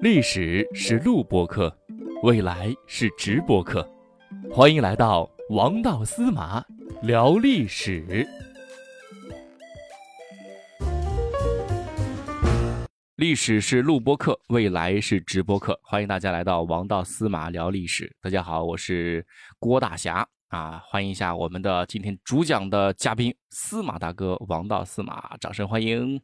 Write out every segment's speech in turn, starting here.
历史是录播课，未来是直播课，欢迎来到王道司马聊历史。历史是录播课，未来是直播课，欢迎大家来到王道司马聊历史。大家好，我是郭大侠啊，欢迎一下我们的今天主讲的嘉宾司马大哥王道司马，掌声欢迎。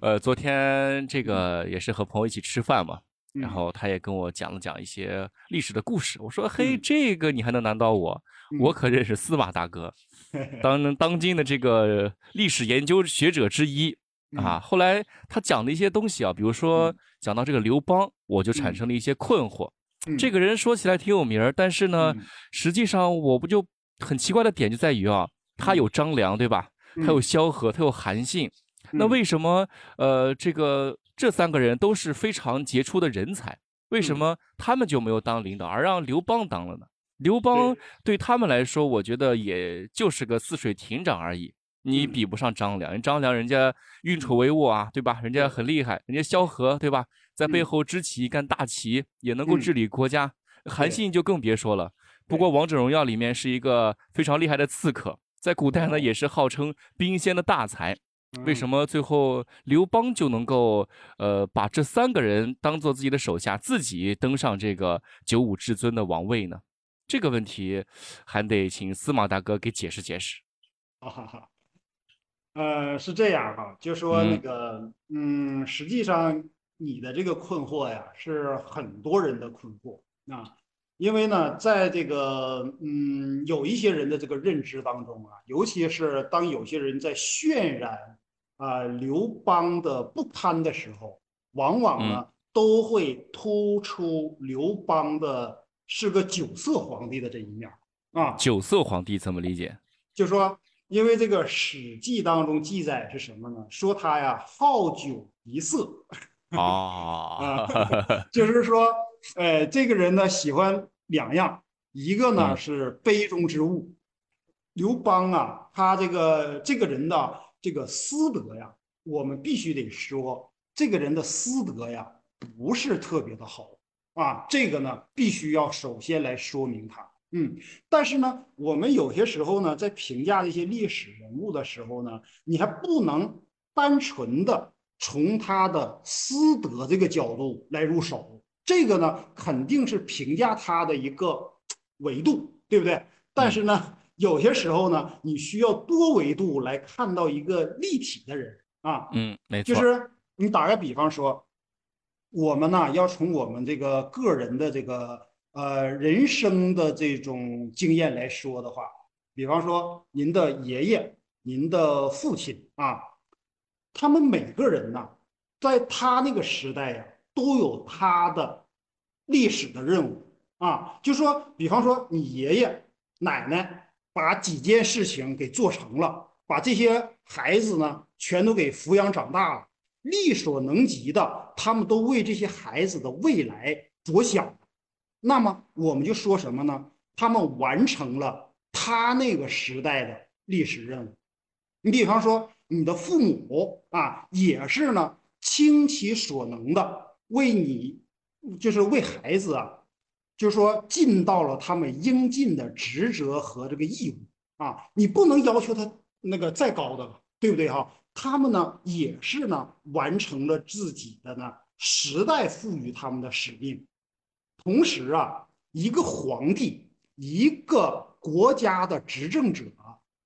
呃，昨天这个也是和朋友一起吃饭嘛，然后他也跟我讲了讲一些历史的故事。我说：“嘿，这个你还能难倒我？我可认识司马大哥，当当今的这个历史研究学者之一啊。”后来他讲的一些东西啊，比如说讲到这个刘邦，我就产生了一些困惑。这个人说起来挺有名儿，但是呢，实际上我不就很奇怪的点就在于啊，他有张良对吧？他有萧何，他有韩信。那为什么呃，这个这三个人都是非常杰出的人才，为什么他们就没有当领导，而让刘邦当了呢？刘邦对他们来说，我觉得也就是个泗水亭长而已，你比不上张良。人张良人家运筹帷幄啊，对吧？人家很厉害。人家萧何，对吧？在背后支起一杆大旗，也能够治理国家。韩信就更别说了，不过王者荣耀里面是一个非常厉害的刺客，在古代呢也是号称兵仙的大才。为什么最后刘邦就能够呃把这三个人当做自己的手下，自己登上这个九五至尊的王位呢？这个问题还得请司马大哥给解释解释。哈哈，呃，是这样哈，就说那个嗯，实际上你的这个困惑呀，是很多人的困惑啊。因为呢，在这个嗯，有一些人的这个认知当中啊，尤其是当有些人在渲染啊刘邦的不堪的时候，往往呢都会突出刘邦的是个酒色皇帝的这一面啊。酒色皇帝怎么理解？就说，因为这个《史记》当中记载是什么呢？说他呀好酒一色啊，就是说。哎，这个人呢喜欢两样，一个呢是杯中之物。刘邦啊，他这个这个人的这个私德呀，我们必须得说，这个人的私德呀不是特别的好啊。这个呢必须要首先来说明他。嗯，但是呢，我们有些时候呢，在评价一些历史人物的时候呢，你还不能单纯的从他的私德这个角度来入手。这个呢，肯定是评价他的一个 维度，对不对？但是呢，有些时候呢，你需要多维度来看到一个立体的人啊。嗯，没错。就是你打个比方说，我们呢要从我们这个个人的这个呃人生的这种经验来说的话，比方说您的爷爷、您的父亲啊，他们每个人呢，在他那个时代呀。都有他的历史的任务啊，就说，比方说你爷爷奶奶把几件事情给做成了，把这些孩子呢全都给抚养长大了，力所能及的，他们都为这些孩子的未来着想。那么我们就说什么呢？他们完成了他那个时代的历史任务。你比方说你的父母啊，也是呢倾其所能的。为你，就是为孩子啊，就是说尽到了他们应尽的职责和这个义务啊，你不能要求他那个再高的了，对不对哈？他们呢也是呢完成了自己的呢时代赋予他们的使命。同时啊，一个皇帝，一个国家的执政者，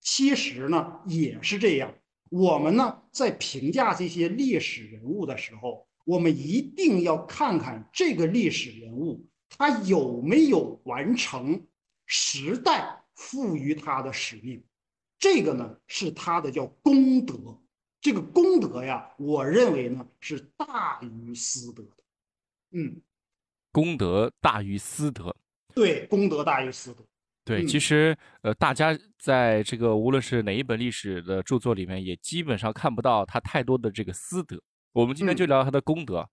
其实呢也是这样。我们呢在评价这些历史人物的时候。我们一定要看看这个历史人物，他有没有完成时代赋予他的使命。这个呢是他的叫功德。这个功德呀，我认为呢是大于私德的。嗯，功德大于私德。对，功德大于私德。对，其实呃，大家在这个无论是哪一本历史的著作里面，也基本上看不到他太多的这个私德。我们今天就聊他的功德，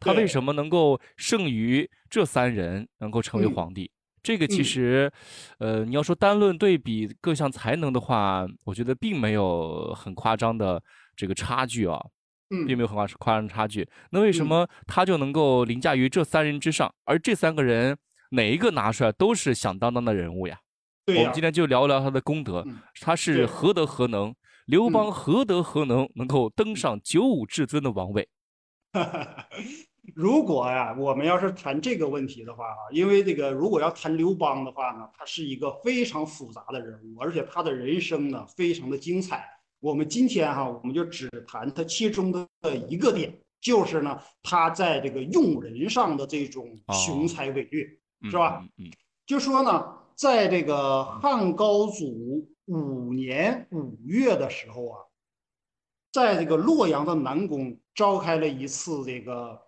他为什么能够胜于这三人，能够成为皇帝？这个其实，呃，你要说单论对比各项才能的话，我觉得并没有很夸张的这个差距啊。嗯并没有很夸夸张的差距。那为什嗯么他就能够凌驾于这三人之上？而这三个人哪一个拿出来都是响当当的人物呀？对呀我们今，天就聊聊他的功德嗯，他是何德何能？刘邦嗯何德何能能够登上九五至尊的王位？如果呀，我们要是谈这个问题的话啊，因为这个如果要谈刘邦的话呢，他是一个非常复杂的人物，而且他的人生呢非常的精彩。我们今天哈，我们就只谈他其中的一个点，就是呢他在这个用人上的这种雄才伟略。是吧嗯？嗯就说呢，在这个汉高祖五年五月的时候啊，在这个洛阳的南宫召开了一次这个，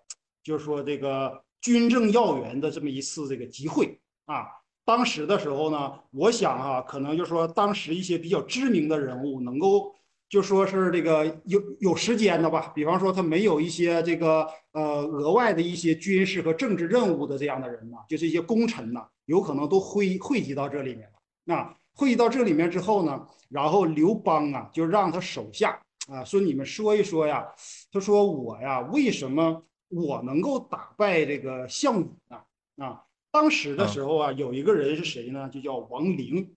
就是说这个军政要员的这么一次这个集会啊。当时的时候呢，我想啊，可能就是说当时一些比较知名的人物能够。就说是这个有有时间的吧，比方说他没有一些这个呃额外的一些军事和政治任务的这样的人呢，就是一些功臣呢，有可能都汇汇集到这里面了。那汇集到这里面之后呢，然后刘邦啊就让他手下啊说你们说一说呀，他说我呀为什么我能够打败这个项羽呢？啊，当时的时候啊有一个人是谁呢？就叫王陵。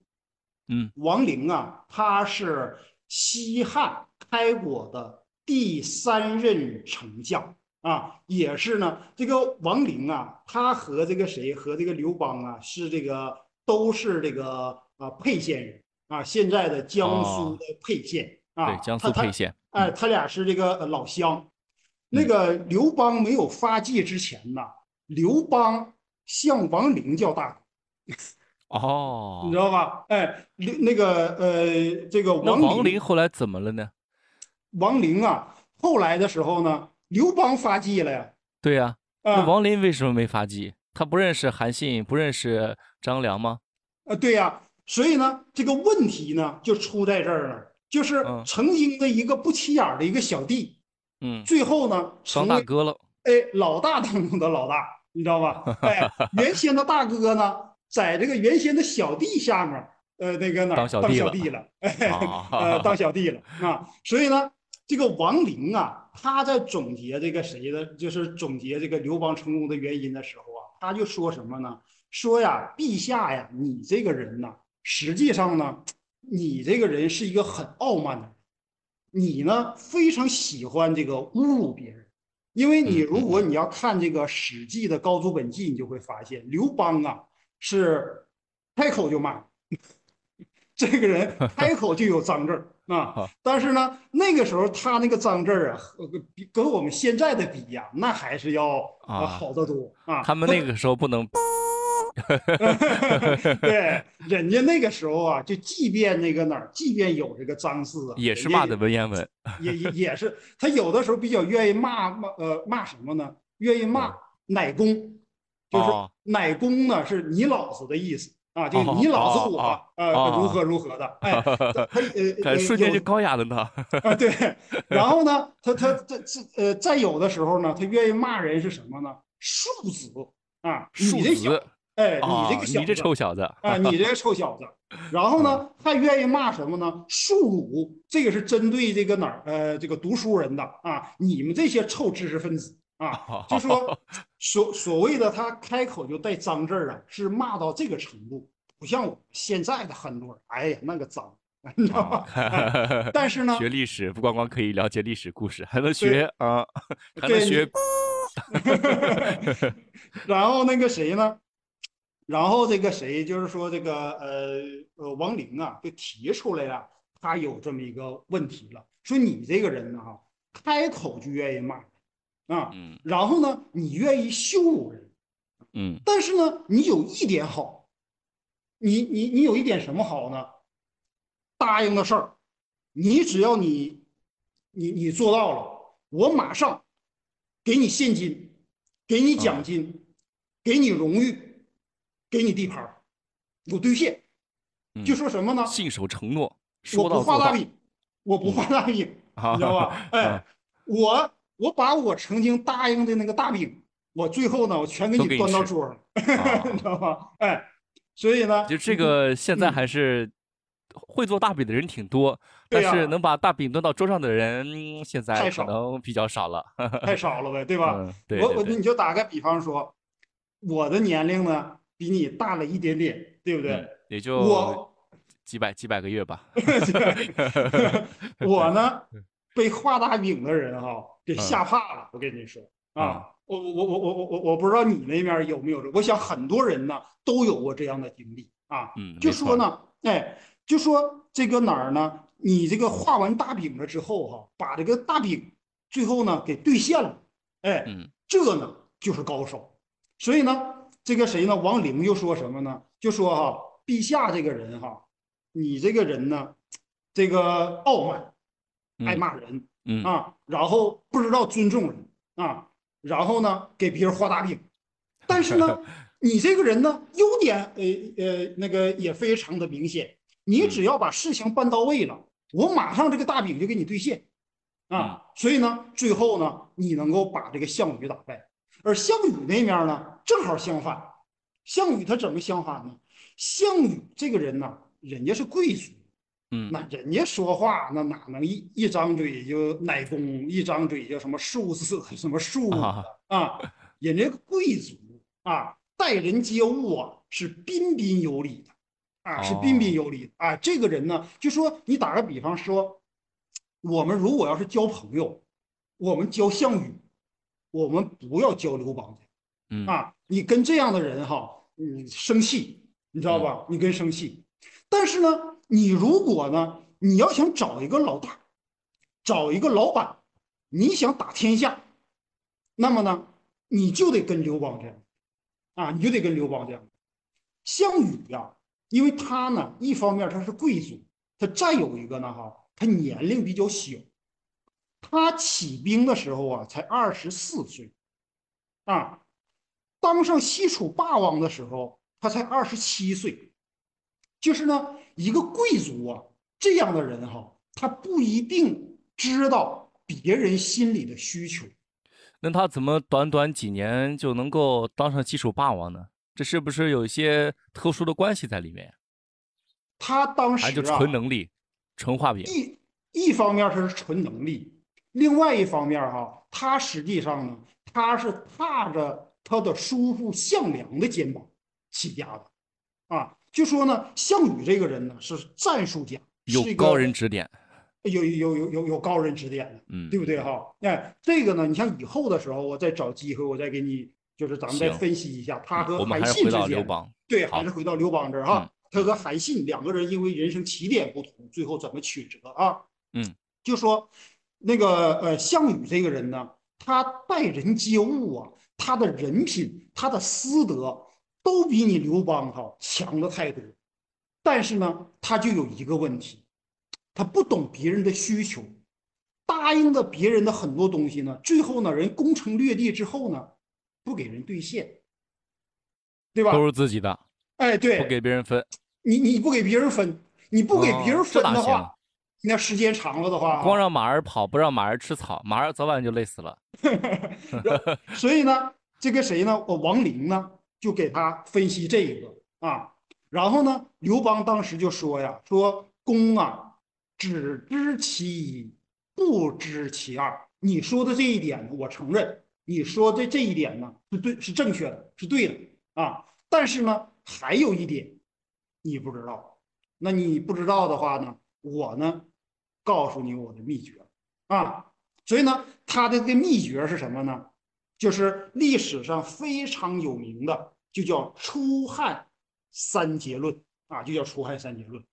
嗯，王陵啊，他是。西汉开国的第三任丞相啊，也是呢。这个王陵啊，他和这个谁和这个刘邦啊，是这个都是这个啊沛县人啊，现在的江苏的沛县啊，对，江苏沛县。哎，他俩是这个老乡。那个刘邦没有发迹之前呢，刘邦向王陵叫大哥。哦，你知道吧？哎，那那个呃，这个王王陵后来怎么了呢？王陵啊，后来的时候呢，刘邦发迹了呀。对呀、啊，那王陵为什么没发迹？他不认识韩信，不认识张良吗？呃，对呀、所以呢，这个问题呢就出在这儿了，就是嗯曾经的一个不起眼的一个小弟，嗯，最后呢成大哥了。哎老大当中的老大，你知道吧？哎，原先的大哥呢，在这个原先的小弟下面，呃，那个哪儿当小弟了当小弟了，哎，当小弟了啊。所以呢，这个王陵啊，他在总结这个谁的，就是总结这个刘邦成功的原因的时候啊，他就说什么呢？说呀，陛下呀，你这个人呐，实际上呢，你这个人是一个很傲慢的人，你呢非常喜欢这个侮辱别人。因为你如果你要看这个《史记》的《高祖本纪》，你就会发现刘邦啊是开口就骂，这个人开口就有脏字儿啊。但是呢，那个时候他那个脏字儿啊，和比跟我们现在的比呀，那还是要好得多啊。他们那个时候不能，对，人家那个时候啊，就即便那个哪儿，即便有这个脏字啊，也是骂的文言文。也也也是，他有的时候比较愿意骂骂呃骂什么呢？愿意骂奶公，就是哦奶公呢是你老子的意思啊，就哦你老子我哦哦呃哦如何如何的，哎，他他呃 瞬间就高雅了呢。啊对，然后呢，他他这这呃再有的时候呢，他愿意骂人是什么呢？庶子啊，庶你这小子哎，啊，你这个小你这子臭小子啊，你这个臭小子。然后呢，还愿意骂什么呢？庶儒，这个是针对这个哪儿呃这个读书人的啊，你们这些臭知识分子啊，就说所所谓的他开口就带脏字儿啊，是骂到这个程度，不像我们现在的很多人，哎呀那个脏，你知道吧？哎 但是呢，学历史不光光可以了解历史故事，还能学啊，还能学然后那个谁呢？然后这个谁就是说这个呃呃王林啊，就提出来了，他有这么一个问题了，说你这个人呢哈，开口就愿意骂啊，嗯。然后呢你愿意羞辱人，嗯。但是呢你有一点好，你你你有一点什么好呢？答应的事儿，你只要你你你做到了，我马上给你现金，给你奖金，给你荣誉，给你地盘儿，我兑现。嗯就说什么呢？信守承诺，我说不到做到。画大饼，我不画大饼，啊你知道吧？哎，我我把我曾经答应的那个大饼，我最后呢，我全给你你端到桌上，啊 你知道吧？哎，所以呢，就这个现在还是会做大饼的人挺多，但是能把大饼端到桌上的人现在可能比较少了，太少了呗，对 吧？对，我我你就打个比方说，我的年龄呢比你大了一点点，对不对？也就我几百几百个月吧。我呢 被画大饼的人哈给吓怕了，我跟你说啊。我我我我我我我不知道你那边有没有这，我想很多人呢都有过这样的经历啊。嗯，就说呢，哎，就说这个哪儿呢？你这个画完大饼了之后哈，把这个大饼最后呢给兑现了，哎，这呢就是高手。所以呢，这个谁呢？王陵又说什么呢？就说哈，陛下这个人哈，你这个人呢，这个傲慢，爱骂人，嗯啊，然后不知道尊重人啊。然后呢，给别人画大饼，但是呢，你这个人呢，优点呃呃那个也非常的明显。你只要把事情办到位了，我马上这个大饼就给你兑现，啊，所以呢，最后呢，你能够把这个项羽打败。而项羽那面呢，正好相反。项羽他怎么相反呢？项羽这个人呢，人家是贵族。嗯，那人家说话那哪能一一张嘴就乃公，一张嘴就什么数字什么数啊？人家贵族啊，待人接物啊是彬彬有礼的，啊是彬彬有礼啊。这个人呢，就说你打个比方说，我们如果要是交朋友，我们交项羽，我们不要交刘邦嗯啊，你跟这样的人哈，你生气，你知道吧？你跟生气，但是呢。你如果呢，你要想找一个老大，找一个老板，你想打天下，那么呢，你就得跟刘邦这样，啊，你就得跟刘邦这样。项羽呀，因为他呢，一方面他是贵族，他再有一个呢，哈，他年龄比较小，他起兵的时候啊，才二十四岁，啊，当上西楚霸王的时候，他才二十七岁。就是呢，一个贵族啊，这样的人哈，他不一定知道别人心里的需求。那他怎么短短几年就能够当上西楚霸王呢？这是不是有一些特殊的关系在里面？他当时啊，就纯能力，纯画饼。一一方面他是纯能力，另外一方面哈，他实际上呢，他是踏着他的叔父项梁的肩膀起家的，啊。就说呢，项羽这个人呢是战术家，有高人指点，有有有有有高人指点的，嗯，对不对哈？哎，这个呢，你像以后的时候，我再找机会，我再给你，就是咱们再分析一下他和韩信之间，对，还是回到刘邦这儿哈，他和韩信两个人因为人生起点不同，最后怎么曲折啊？嗯，就说那个呃，项羽这个人呢，他待人接物啊，他的人品，他的私德。都比你刘邦哈强的太多，但是呢，他就有一个问题，他不懂别人的需求，答应了别人的很多东西呢，最后呢，人攻城略地之后呢，不给人兑现，对吧？都是自己的，哎，对，不给别人分，你你不给别人分，你不给别人分的话，那时间长了的话，光让马儿跑，不让马儿吃草，马儿早晚就累死了。所以呢，这个谁呢？我王陵呢？就给他分析这个啊，然后呢，刘邦当时就说呀，说公啊，只知其一，不知其二。你说的这一点，我承认，你说的这一点呢是对，是正确的，是对的啊。但是呢，还有一点你不知道，那你不知道的话呢，我呢告诉你我的秘诀啊。所以呢，他的这个秘诀是什么呢？就是历史上非常有名的，就叫出汉三结论啊，就叫出汉三结论。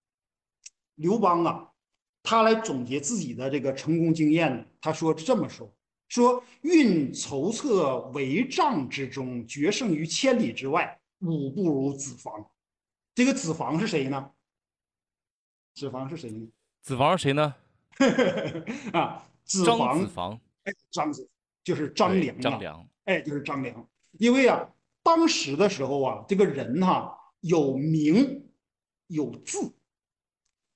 刘邦啊，他来总结自己的这个成功经验呢，他说这么说：说运筹策帷帐之中，决胜于千里之外，吾不如子房。这个子房是谁呢？子房是谁呢？子房是谁呢？啊，子房。子房。哎，张子。就是张良，张良，哎，就是张良。因为啊，当时的时候啊，这个人哈有名有字，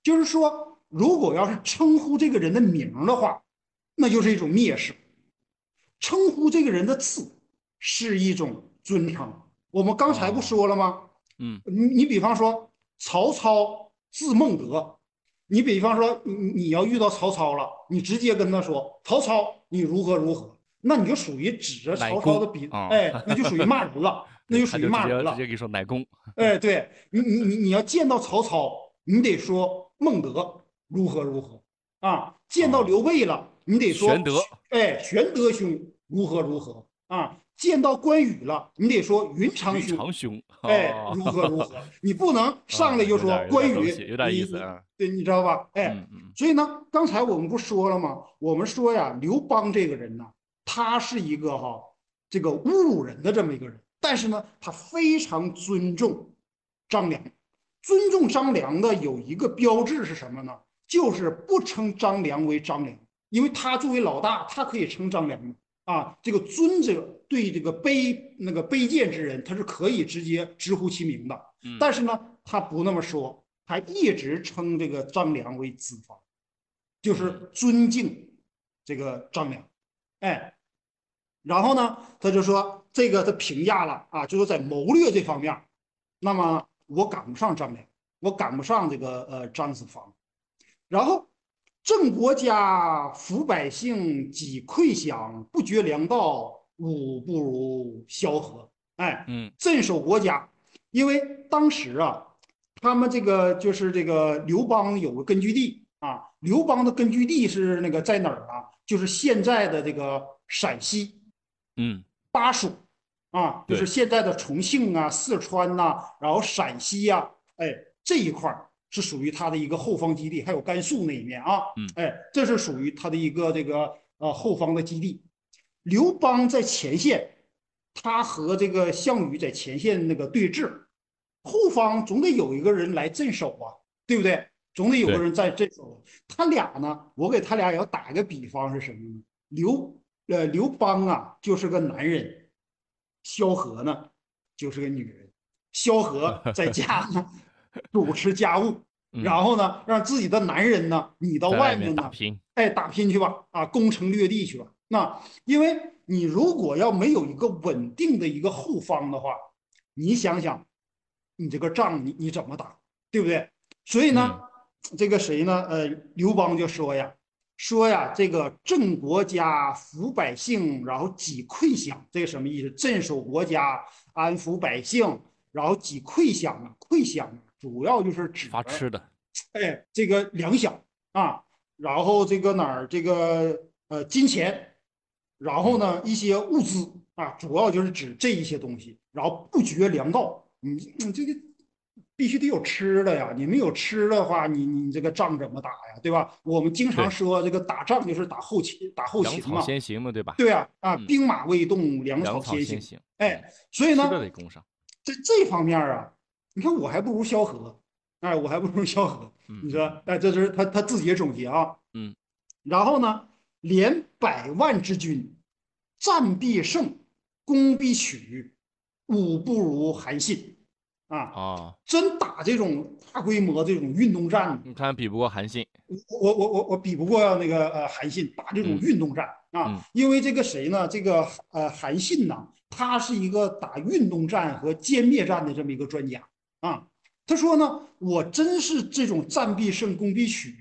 就是说，如果要是称呼这个人的名的话，那就是一种蔑视；称呼这个人的字是一种尊称。我们刚才不说了吗？嗯，你你比方说，曹操字孟德，你比方说，你你要遇到曹操了，你直接跟他说：“曹操，你如何如何？”那你就属于指着曹操的鼻，哎，那就属于骂人了，那就属于骂人了。直接给你说乃公。哎，对你你你你要见到曹操，你得说孟德如何如何啊？见到刘备了，你得说玄德，哎，玄德兄如何如何啊？见到关羽了，你得说云长兄，哎，如何如何？你不能上来就说关羽，有点意思啊。对，你知道吧？哎，所以呢，刚才我们不说了吗？我们说呀，刘邦这个人呢，他是一个哈，这个侮辱人的这么一个人，但是呢，他非常尊重张良。尊重张良的有一个标志是什么呢？就是不称张良为张良，因为他作为老大，他可以称张良啊，这个尊者对这个卑那个卑贱之人，他是可以直接直呼其名的。但是呢，他不那么说，他一直称这个张良为子房，就是尊敬这个张良。哎，然后呢，他就说这个他评价了啊，就是在谋略这方面，那么我赶不上张良，我赶不上这个呃张子房，然后。正国家，抚百姓，己溃饷，不绝粮道，吾不如萧何。哎，嗯，镇守国家，因为当时啊，他们这个就是这个刘邦有个根据地啊，刘邦的根据地是那个在哪儿啊？就是现在的这个陕西，嗯，巴蜀，啊，就是现在的重庆啊、四川呐，然后陕西呀，哎，这一块儿。是属于他的一个后方基地，还有甘肃那一面啊，嗯，哎，这是属于他的一个这个呃后方的基地。刘邦在前线，他和这个项羽在前线那个对峙，后方总得有一个人来镇守啊，对不对？总得有个人在镇守。他俩呢，我给他俩也要打个比方是什么呢？刘呃刘邦啊就是个男人，萧何呢就是个女人。萧何在家呢。主持家务，然后呢，让自己的男人呢，你到外面打拼，哎，打拼去吧，啊，攻城略地去吧。那因为你如果要没有一个稳定的一个后方的话，你想想，你这个仗你你怎么打，对不对？所以呢，这个谁呢？呃，刘邦就说呀，说呀，这个镇国家，抚百姓，然后己溃饷，这个什么意思？镇守国家，安抚百姓，然后己溃饷啊，困饷。主要就是指发吃的，哎，这个粮饷啊，然后这个哪儿这个呃金钱，然后呢一些物资啊，主要就是指这一些东西，然后不绝粮道，你你这个必须得有吃的呀，你没有吃的话，你你这个仗怎么打呀，对吧？我们经常说这个打仗就是打后勤，打后勤嘛，先行嘛，对吧？对啊，啊，兵马未动，粮草先行，哎，所以呢，得供上，在这方面啊。你看我还不如萧何，哎，我还不如萧何。你说，哎，这是他他自己总结啊。嗯，然后呢，连百万之军，战必胜，攻必取，武不如韩信。啊啊，真打这种大规模这种运动战，你看比不过韩信。我我我我比不过那个呃韩信打这种运动战啊，因为这个谁呢？这个呃韩信呢，他是一个打运动战和歼灭战的这么一个专家。啊，他说呢，我真是这种战必胜，攻必取，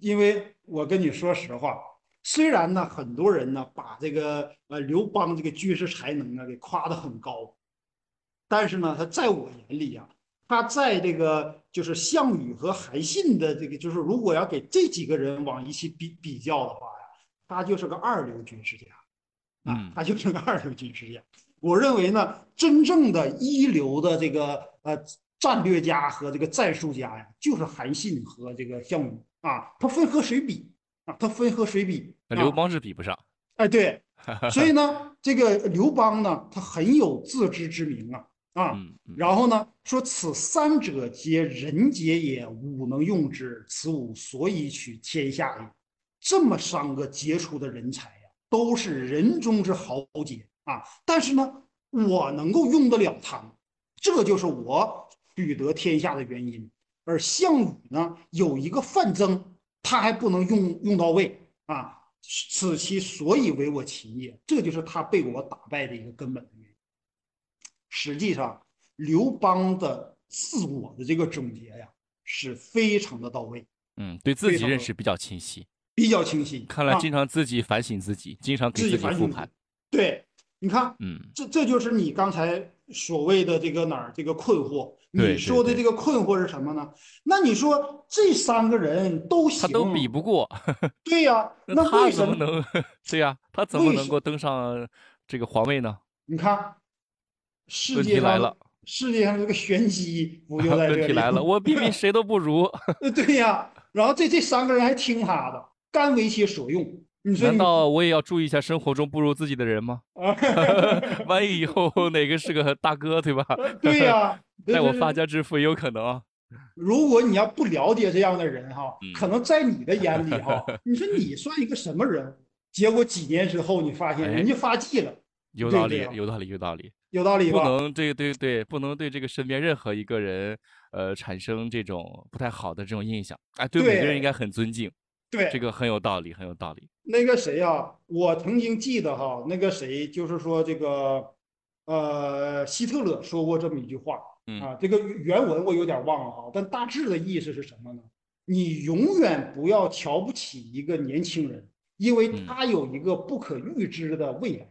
因为我跟你说实话，虽然呢，很多人呢把这个呃刘邦这个军事才能呢给夸得很高，但是呢，他在我眼里啊，他在这个就是项羽和韩信的这个，就是如果要给这几个人往一起比比较的话呀，他就是个二流军事家，啊，他就是个二流军事家。我认为呢，真正的一流的这个呃战略家和这个战术家呀，就是韩信和这个项羽啊。他分和谁比啊？他分和谁比？刘邦是比不上。哎，对，所以呢，这个刘邦呢，他很有自知之明啊啊。然后呢，说此三者皆人杰也，吾能用之，此吾所以取天下也。这么三个杰出的人才呀，都是人中之豪杰。啊，但是呢，我能够用得了他们，这就是我取得天下的原因。而项羽呢，有一个范增，他还不能用用到位啊，此其所以为我擒也。这就是他被我打败的一个根本的原因。实际上，刘邦的自我的这个总结呀，是非常的到位嗯，对自己认识比较清晰，比较清晰。啊看来经常自己反省自己，经常给自己复盘。对，你看，嗯，这这就是你刚才所谓的这个哪儿这个困惑。你说的这个困惑是什么呢？那你说这三个人都行，他都比不过，对呀、那他为什么？怎么能？对呀，他怎么能够登上这个皇位呢？你看，世界上来了，世界上这个玄机不就 在这里？问题来了，我比比谁都不如。呃对呀，然后这这三个人还听他的，甘为其所用。你说你难道我也要注意一下生活中不如自己的人吗？啊？万一以后 哪个是个大哥，对吧？对呀，带我发家致富也有可能啊。如果你要不了解这样的人哈嗯，可能在你的眼里哈，你说你算一个什么人？结果几年之后，你发现哎人家发迹了，有道理有道理，有道理。有道理吧？不能对对对，不能对这个身边任何一个人，呃，产生这种不太好的这种印象。哎，对每个人应该很尊敬，对，这个很有道理，很有道理。那个谁呀、我曾经记得哈，那个谁就是说这个，呃，希特勒说过这么一句话嗯啊，这个原文我有点忘了哈，但大致的意思是什么呢？你永远不要瞧不起一个年轻人，因为嗯他有一个不可预知的未来。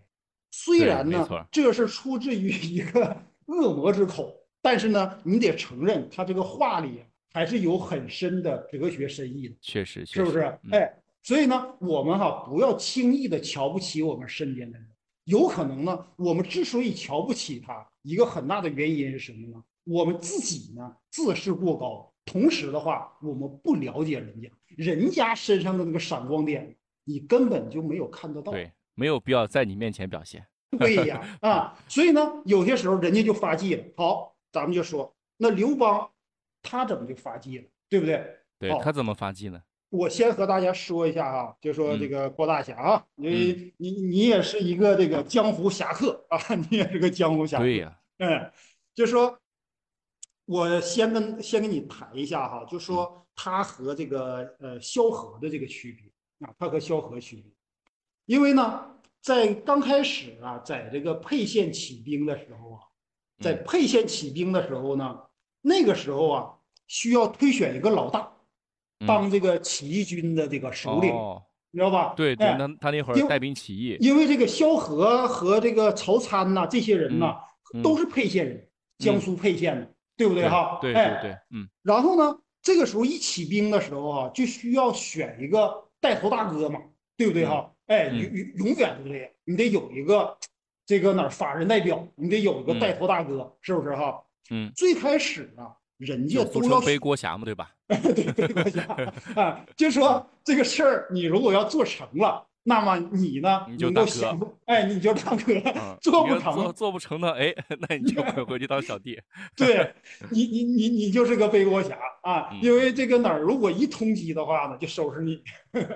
虽然呢，这是出自于一个 恶魔之口，但是呢，你得承认他这个话里还是有很深的哲学深意的。确实，确是不是？哎，所以呢，我们哈不要轻易的瞧不起我们身边的人。有可能呢，我们之所以瞧不起他，一个很大的原因是什么呢？我们自己呢自视过高，同时的话，我们不了解人家，人家身上的那个闪光点，你根本就没有看得到。对，没有必要在你面前表现。对呀，啊，所以呢，有些时候人家就发迹了。好，咱们就说那刘邦，他怎么就发迹了，对不对？对他怎么发迹呢？我先和大家说一下哈，就说这嗯个郭大侠啊，因为你你也是一个这个江湖侠客啊，你也是个江湖侠客。对呀，嗯，就说，我先跟先跟你谈一下哈，就说他和这个呃萧何的这个区别啊，他和萧何区别，因为呢，在刚开始啊，在这个沛县起兵的时候啊，在嗯沛县起兵的时候呢，那个时候啊，需要推选一个老大嗯。当这个起义军的这个首领，知道吧？对对，哎他那会儿带兵起义，因为这个萧何和这个曹参呐、这些人呐、嗯都是沛县人，江苏沛县的，对不对哈？对？哎对对，嗯。然后呢，这个时候一起兵的时候啊，就需要选一个带头大哥嘛，对不对哈？哎，嗯。永永永远都这样，你得有一个这个哪儿法人代表，你得有一个嗯。带头大哥，是不是哈？嗯，最开始啊，人家都要背锅侠嘛，对吧？对背锅侠 啊，就说这个事儿，你如果要做成了，那么你呢你就大哥哎，你就大哥嗯，做不成做做不成的，哎，那你就滚回去当小弟。对你，你你你就是个背锅侠啊！嗯因为这个哪儿，如果一通缉的话呢，就收拾你，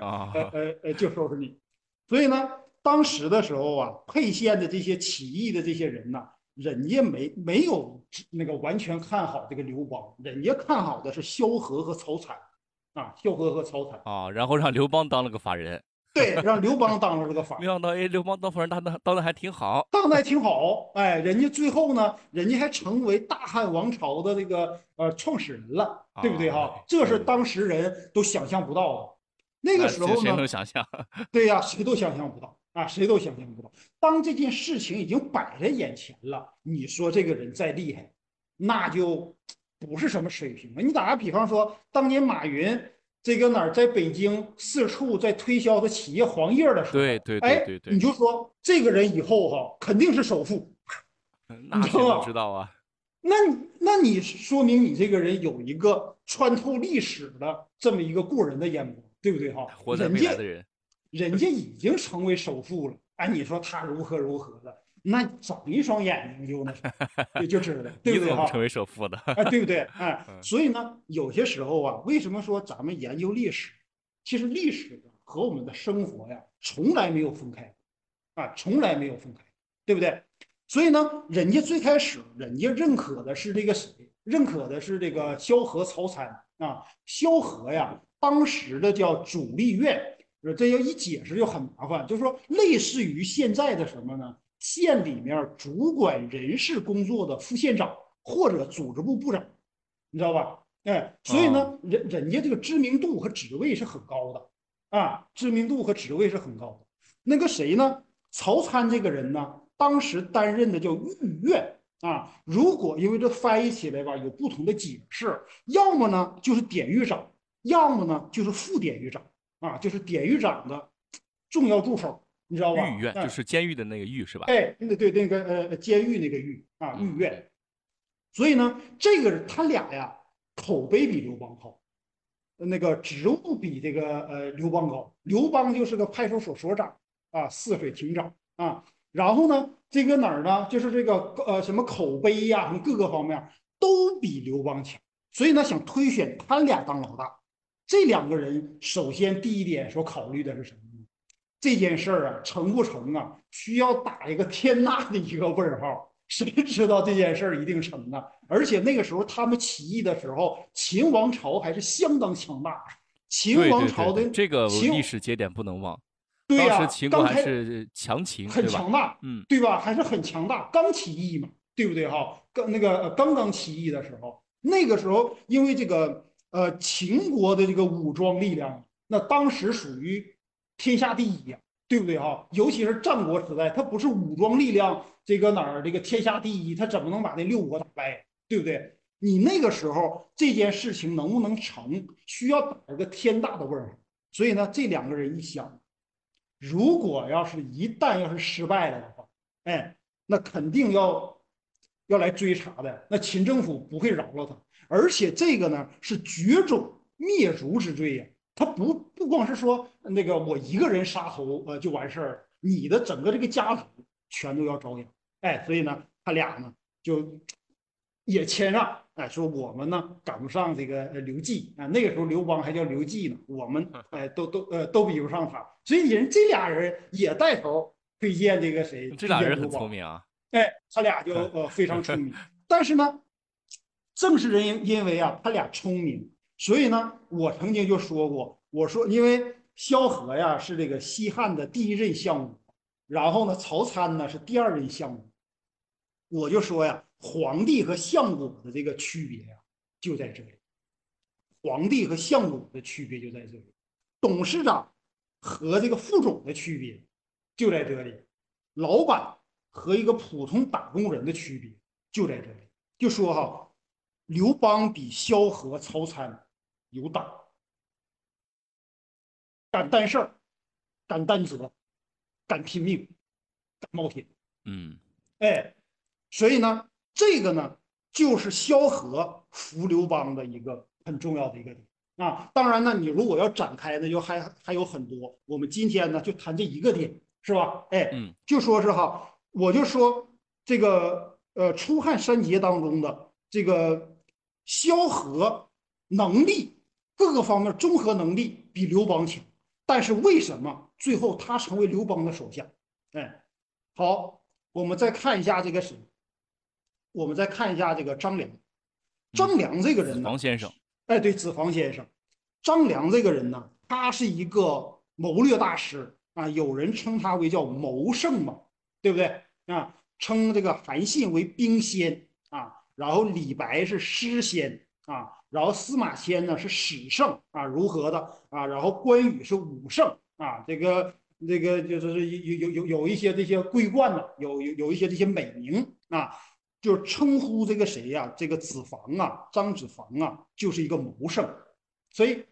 啊呃，呃呃，就收拾你。所以呢，当时的时候啊，沛县的这些起义的这些人呐，人家没没有那个完全看好这个刘邦，人家看好的是萧何和曹参啊，萧何和曹参。啊，然后让刘邦当了个法人，对，让刘邦当了这个法人没想到哎，刘邦当法人当的当的还挺好。当的还挺好，哎，人家最后呢，人家还成为大汉王朝的这个呃创始人了，对不对哈啊？这是嗯当时人都想象不到的。那个时候呢谁谁能，想象？对呀，谁都想象不到啊，谁都想象不到。当这件事情已经摆在眼前了，你说这个人再厉害，那就不是什么水平了。你打个比方说，当年马云这个哪儿在北京四处在推销的企业黄页的时候，对对对哎对对你就说这个人以后哈肯定是首富。那谁能知道啊？那那你说明你这个人有一个穿透历史的这么一个过人的眼光，对不对哈？活在人家未来的人，人家已经成为首富了，哎，你说他如何如何的，那长一双眼睛就那就就知道，对不对？成为首富的？哎，对不对？哎，嗯所以呢，有些时候啊，为什么说咱们研究历史，其实历史和我们的生活呀，从来没有分开，啊，从来没有分开，对不对？所以呢，人家最开始人家认可的是这个谁？认可的是这个萧何、曹参啊。萧何呀，当时的叫主力院，这要一解释就很麻烦，就是说类似于现在的什么呢？县里面主管人事工作的副县长或者组织部部长，你知道吧？哎，所以呢，人人家这个知名度和职位是很高的啊，知名度和职位是很高的。那个谁呢？曹参这个人呢，当时担任的叫御院啊。如果因为这翻译起来吧，有不同的解释，要么呢就是典狱长，要么呢就是副典狱长啊，就是典狱长的重要助手，你知道吧？御院就是监狱的那个狱是吧？哎，那对那个呃监狱那个狱啊，御苑。所以呢，这个他俩呀，口碑比刘邦好，那个职务比这个呃刘邦高。刘邦就是个派出所所长啊，泗水亭长啊。然后呢，这个哪儿呢？就是这个呃什么口碑呀，什么各个方面都比刘邦强。所以呢，想推选他俩当老大。这两个人，首先第一点所考虑的是什么呢？这件事儿啊，成不成啊，需要打一个天大的一个问号。谁知道这件事儿一定成啊？而且那个时候他们起义的时候，秦王朝还是相当强大。秦王朝的这个历史节点不能忘。对呀，秦国还是强秦，很强大，嗯，对吧？还是很强大，刚起义嘛，对不对哈？刚那个刚刚起义的时候，那个时候因为这个呃秦国的这个武装力量，那当时属于天下第一呀，对不对哈？尤其是战国时代，它不是武装力量。这个哪儿？这个天下第一，他怎么能把那六国打败？对不对？你那个时候这件事情能不能成，需要打一个天大的问号。所以呢，这两个人一想，如果要是一旦要是失败了的话，哎，那肯定要要来追查的。那秦政府不会饶了他，而且这个呢是绝种灭族之罪呀。他不不光是说那个我一个人杀头呃就完事儿，你的整个这个家族全都要遭殃。哎，所以呢，他俩呢就也谦让，哎，说我们呢赶不上这个刘季啊，那个时候刘邦还叫刘季呢，我们哎都都呃都比不上他，所以人这俩人也带头推荐这个谁，这俩人很聪明啊，哎，他俩就呃非常 聪明，但是呢，正是因因为啊他俩聪明，所以呢，我曾经就说过，我说因为萧何呀是这个西汉的第一任相国，然后呢，曹参呢是第二任相国。我就说呀，皇帝和相国的这个区别呀，就在这里。皇帝和相国的区别就在这里，董事长和这个副总的区别就在这里，老板和一个普通打工人的区别就在这里。就说哈，刘邦比萧何、曹参有胆，敢担事儿，敢担责，敢拼命，敢冒险。嗯，哎。所以呢，这个呢，就是萧何扶刘邦的一个很重要的一个点啊。当然呢，你如果要展开呢，就还还有很多。我们今天呢，就谈这一个点，是吧？哎，嗯，就说是哈，我就说这个呃，出汉三杰当中的这个萧何能力各个方面综合能力比刘邦强，但是为什么最后他成为刘邦的手下？哎，好，我们再看一下这个谁。我们再看一下这个张良，张良这个人呢，房先生，哎，对，子房先生，张良这个人呢，他是一个谋略大师啊，有人称他为叫谋圣嘛，对不对啊？称这个韩信为兵仙啊，然后李白是诗仙啊，然后司马迁呢是史圣啊，如何的啊？然后关羽是武圣啊，这个这个就是有有有有一些这些桂冠的，有有有一些这些美名啊。就是称呼这个谁呀？这个子房啊，张子房啊，就是一个谋圣。所以，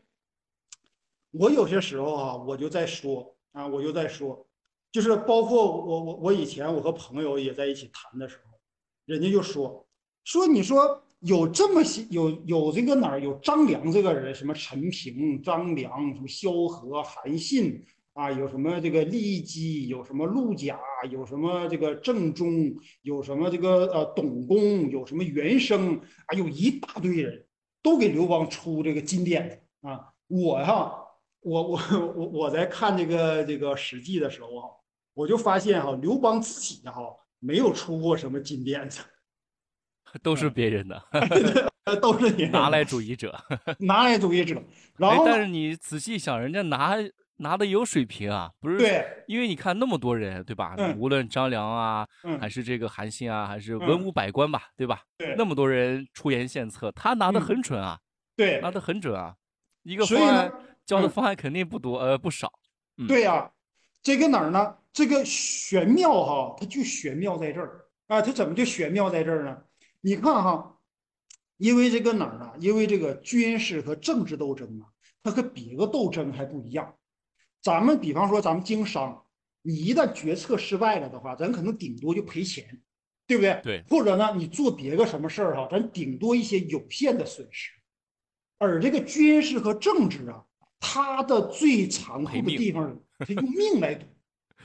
我有些时候啊，我就在说啊，我就在说，就是包括我我我以前我和朋友也在一起谈的时候，人家就说说你说有这么些有有这个哪儿有张良这个人，什么陈平、张良，什么萧何、韩信。啊，有什么这个骊姬，有什么陆贾，有什么这个郑忠，有什么这个呃董公，有什么袁生，啊，有一大堆人都给刘邦出这个金点子啊！我哈，我我我我在看这个这个史记的时候啊，我就发现哈，刘邦自己哈没有出过什么金点子，都是别人的，都是你拿来主义者，拿来主义者。然后，但是你仔细想，人家拿。拿的有水平啊，不是？对，因为你看那么多人，对吧？无论张良啊，还是这个韩信啊，还是文武百官吧，对吧？对，那么多人出言献策，他拿的很准啊。对，拿的很准啊。一个方案呢教的嗯方案肯定不多，呃，不少。嗯对呀、这个哪儿呢？这个玄妙哈，它就玄妙在这儿啊！它怎么就玄妙在这儿呢？你看哈，因为这个哪儿呢？因为这个军事和政治斗争啊，它和别的斗争还不一样。咱们比方说，咱们经商，你一旦决策失败了的话，咱可能顶多就赔钱，对不对？对或者呢，你做别个什么事儿哈，咱顶多一些有限的损失。而这个军事和政治啊，它的最残酷的地方，他用命来赌，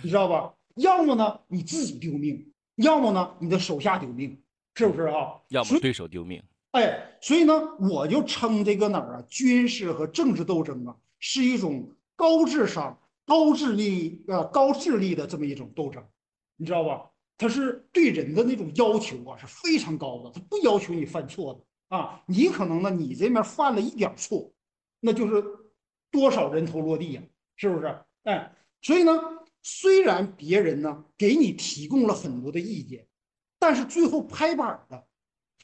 你知道吧？要么呢你自己丢命，要么呢你的手下丢命，是不是啊？要么对手丢命。哎，所以呢，我就称这个哪儿啊，军事和政治斗争啊，是一种高智商、高智力呃高智力的这么一种斗争，你知道吧？它是对人的那种要求啊是非常高的，它不要求你犯错的啊。你可能呢，你这面犯了一点错，那就是多少人头落地呀、是不是？哎，所以呢，虽然别人呢给你提供了很多的意见，但是最后拍板的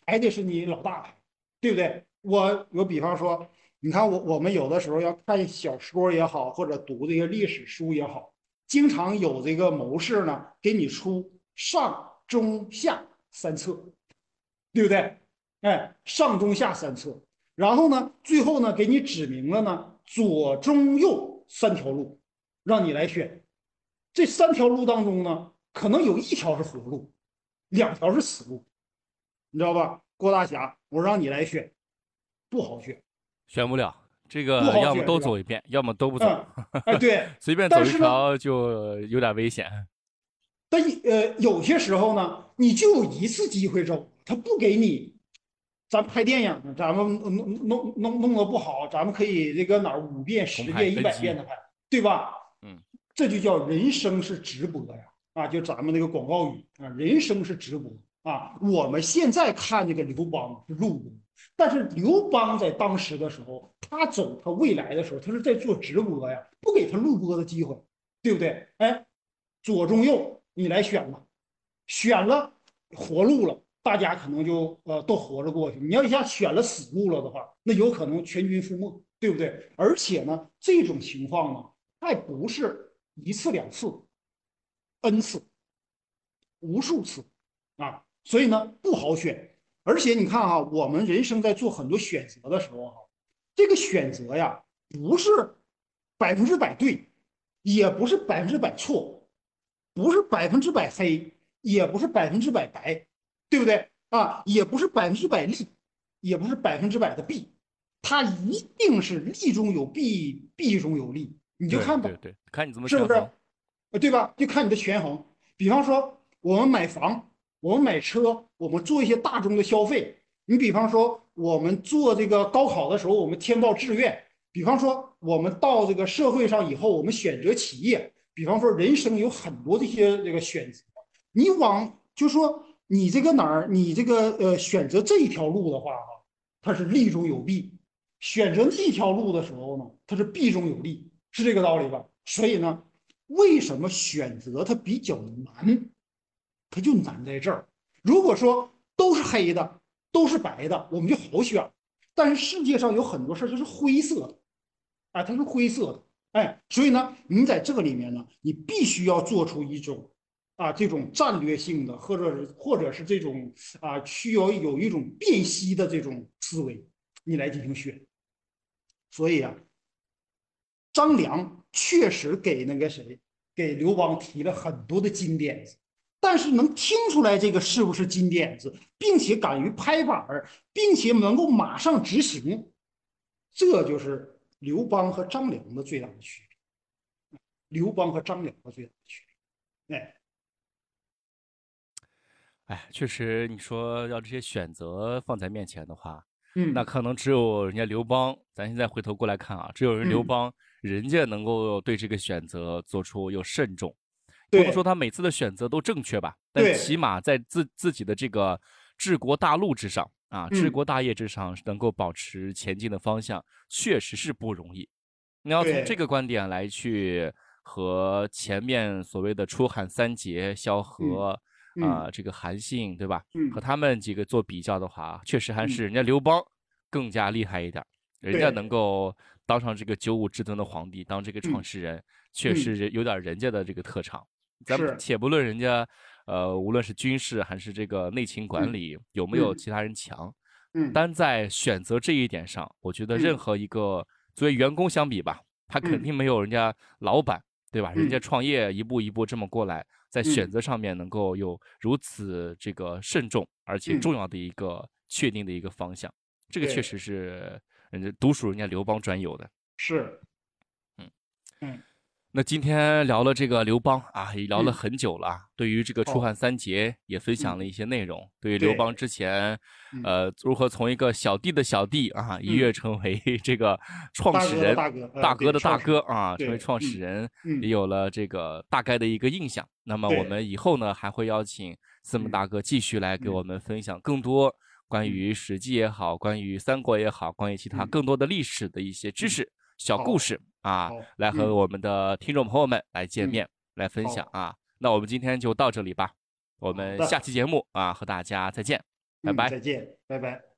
还得是你老大，对不对？我我比方说，你看我我们有的时候要看小说也好，或者读这个历史书也好，经常有这个谋士呢给你出上中下三策，对不对？哎，上中下三策，然后呢，最后呢给你指明了呢左中右三条路，让你来选。这三条路当中呢，可能有一条是活路，两条是死路，你知道吧？郭大侠，我让你来选，不好选。选不了，这个要么都走一遍，要么都不走，嗯，哎，对，随便走一条就有点危险。但呃，有些时候呢，你就有一次机会走，他不给你。咱拍电影呢，咱们弄弄弄弄得不好，咱们可以这个哪儿五遍、十遍、一百遍的拍，对吧？嗯，这就叫人生是直播呀！啊，就咱们那个广告语啊，人生是直播啊。我们现在看这个刘邦是录播，但是刘邦在当时的时候，他走他未来的时候，他是在做直播呀，不给他录播的机会，对不对？哎，左中右你来选吧，选了活路了，大家可能就呃都活着过去。你要一下选了死路了的话，那有可能全军覆没，对不对？而且呢，这种情况呢，还不是一次两次，n 次，无数次啊，所以呢不好选。而且你看哈、我们人生在做很多选择的时候哈、这个选择呀，不是百分之百对，也不是百分之百错，不是百分之百黑，也不是百分之百白，对不对啊？也不是百分之百利，也不是百分之百的弊，它一定是利中有弊，弊中有利。你就看吧对，对，看你怎么是不是。呃，对吧？就看你的权衡。比方说，我们买房，我们买车，我们做一些大众的消费。你比方说，我们做这个高考的时候，我们填报志愿；比方说，我们到这个社会上以后，我们选择企业；比方说，人生有很多这些这个选择。你往就说你这个哪儿，你这个呃选择这一条路的话，哈，它是利中有弊；选择那一条路的时候呢，它是弊中有利，是这个道理吧？所以呢，为什么选择它比较难？它就难在这儿。如果说都是黑的，都是白的，我们就好选。但是世界上有很多事儿就是灰色的，啊，它是灰色的，哎，所以呢，你在这个里面呢，你必须要做出一种啊这种战略性的，或者或者是这种啊需要有一种辨析的这种思维，你来进行选。所以啊，张良确实给那个谁，给刘邦提了很多的金点子，但是能听出来这个是不是金点子，并且敢于拍板儿，并且能够马上执行，这就是刘邦和张良的最大的区别。刘邦和张良的最大的区别，哎，哎，确实，你说要这些选择放在面前的话，嗯，那可能只有人家刘邦。咱现在回头过来看啊，只有人刘嗯邦，人家能够对这个选择做出又慎重。不能说他每次的选择都正确吧，但起码在自自己的这个治国大路之上啊，治嗯国大业之上，能够保持前进的方向，确实是不容易。你要从这个观点来去和前面所谓的出汉三杰萧何嗯啊、这个韩信，对吧？嗯。和他们几个做比较的话，确实还嗯。是人家刘邦更加厉害一点儿。人家能够当上这个九五至尊的皇帝，当这个创嗯始人，确嗯。实有点人家的这个特长。咱们且不论人家，呃，无论是军事还是这个内勤管嗯理有没有嗯。其他人强，嗯。单在选择这一点上，我觉得任嗯。何一个作为员工相比吧，他肯嗯。定没有人家老板，对吧？人家嗯。创业一步一步这么过来，在选嗯。择上面能够有如此这个慎重而且嗯。重要的一个确定的一个方向，这个确实是人家独属人家刘邦专有的。是，那今天聊了这个刘邦啊，也聊了嗯。很久了啊。对于这个楚汉三杰也分享了嗯。一些内容。对于刘邦之前，嗯。呃，如何从一个小弟的小弟啊，一嗯。跃成为 这个创始人、大哥呃大哥的大哥啊，成为创始嗯人，嗯。也有了这个大概的一个印象。那么我们以后呢，还会邀请司马嗯大哥继续来给嗯。我们分享更多关嗯。于《史记》也好，关于三国也好，关于其他嗯。更多的历史的一些知嗯。识、小故好。事啊，来和嗯我们的听众朋友们来见嗯面，来分享啊。那我们今天就到这里吧，我们下期节目啊和大家再见，拜拜。嗯再见，拜拜。